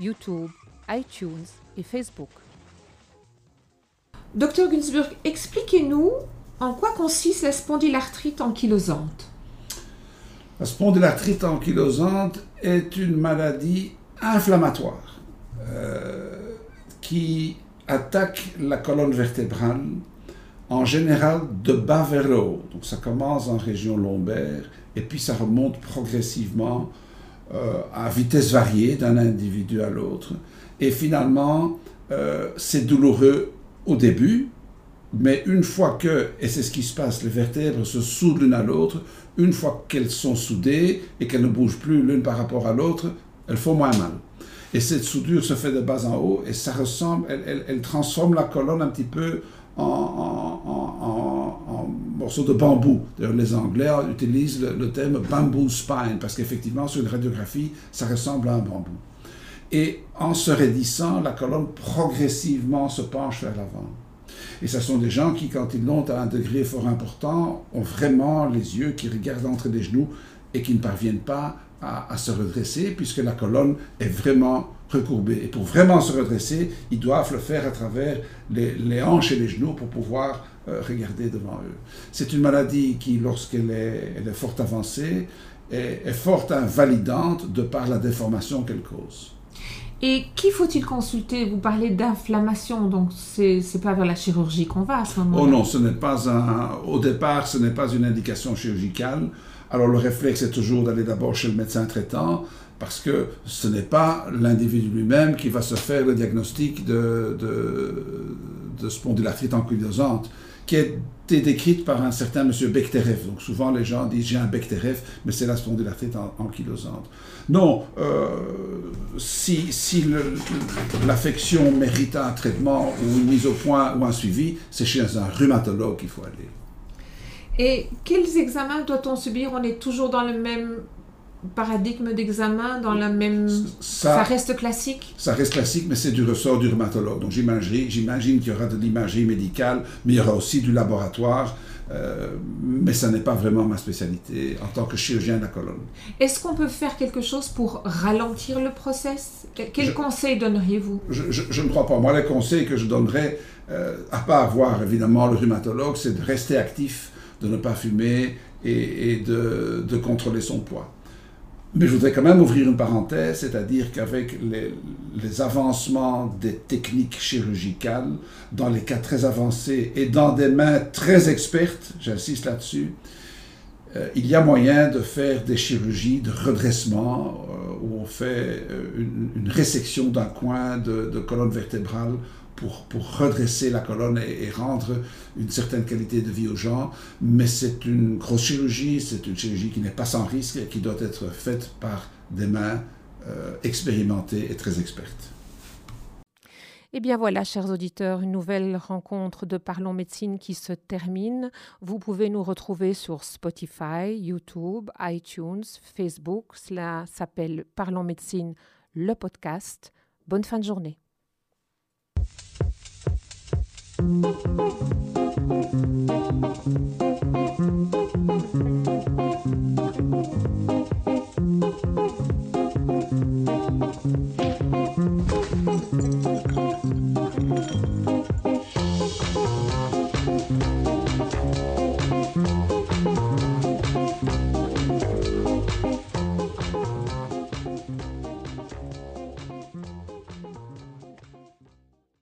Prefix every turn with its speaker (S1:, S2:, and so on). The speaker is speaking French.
S1: YouTube, iTunes et Facebook. Docteur Günzburg, expliquez-nous en quoi consiste la spondylarthrite ankylosante.
S2: La spondylarthrite ankylosante est une maladie inflammatoire euh, qui attaque la colonne vertébrale en général de bas vers le haut. Donc ça commence en région lombaire et puis ça remonte progressivement euh, à vitesse variée d'un individu à l'autre. Et finalement, euh, c'est douloureux au début, mais une fois que, et c'est ce qui se passe, les vertèbres se soudent l'une à l'autre, une fois qu'elles sont soudées et qu'elles ne bougent plus l'une par rapport à l'autre, elles font moins mal. Et cette soudure se fait de bas en haut et ça ressemble, elle, elle, transforme la colonne un petit peu en, en, en, morceau de bambou. Les Anglais utilisent le, le terme bamboo spine parce qu'effectivement, sur une radiographie, ça ressemble à un bambou. Et en se raidissant, la colonne progressivement se penche vers l'avant. Et ce sont des gens qui, quand ils l'ont à un degré fort important, ont vraiment les yeux qui regardent entre les genoux et qui ne parviennent pas à, se redresser puisque la colonne est vraiment recourbée. Et pour vraiment se redresser, ils doivent le faire à travers les, hanches et les genoux pour pouvoir regarder devant eux. C'est une maladie qui, lorsqu'elle est, elle est fort avancée, est, est fort invalidante de par la déformation qu'elle cause.
S1: Et qui faut-il consulter? Vous parlez d'inflammation, donc c'est n'est pas vers la chirurgie qu'on va à ce moment-là.
S2: Oh non, ce n'est pas un. Au départ, ce n'est pas une indication chirurgicale. Alors le réflexe est toujours d'aller d'abord chez le médecin traitant, parce que ce n'est pas l'individu lui-même qui va se faire le diagnostic de, de, de spondylarthrite ankylosante qui a été décrite par un certain monsieur Bechterev. Donc souvent les gens disent j'ai un Bechterev, mais c'est la spondylarthrite ankylosante. Non, euh, si, si l'affection mérite un traitement ou une mise au point ou un suivi, c'est chez un rhumatologue qu'il faut aller.
S1: Et quels examens doit-on subir? On est toujours dans le même paradigme d'examen dans la même... Ça, reste classique?
S2: Ça reste classique, mais c'est du ressort du rhumatologue. Donc j'imagine qu'il y aura de l'imagerie médicale, mais il y aura aussi du laboratoire. Euh, mais ça n'est pas vraiment ma spécialité en tant que chirurgien de la colonne.
S1: Est-ce qu'on peut faire quelque chose pour ralentir le process? Quels conseils donneriez-vous?
S2: Je, ne crois pas. Moi, les conseils que je donnerais, euh, à part voir évidemment le rhumatologue, c'est de rester actif, de ne pas fumer et, et de, de contrôler son poids. Mais je voudrais quand même ouvrir une parenthèse, c'est-à-dire qu'avec les, avancements des techniques chirurgicales, dans les cas très avancés et dans des mains très expertes, j'insiste là-dessus, euh, il y a moyen de faire des chirurgies de redressement euh, où on fait euh, une, résection d'un coin de colonne vertébrale pour, redresser la colonne et, rendre une certaine qualité de vie aux gens. Mais c'est une grosse chirurgie, c'est une chirurgie qui n'est pas sans risque et qui doit être faite par des mains euh, expérimentées et très expertes.
S1: Eh bien voilà, chers auditeurs, une nouvelle rencontre de Parlons Médecine qui se termine. Vous pouvez nous retrouver sur Spotify, YouTube, iTunes, Facebook. Cela s'appelle Parlons Médecine, le podcast. Bonne fin de journée. Thank you.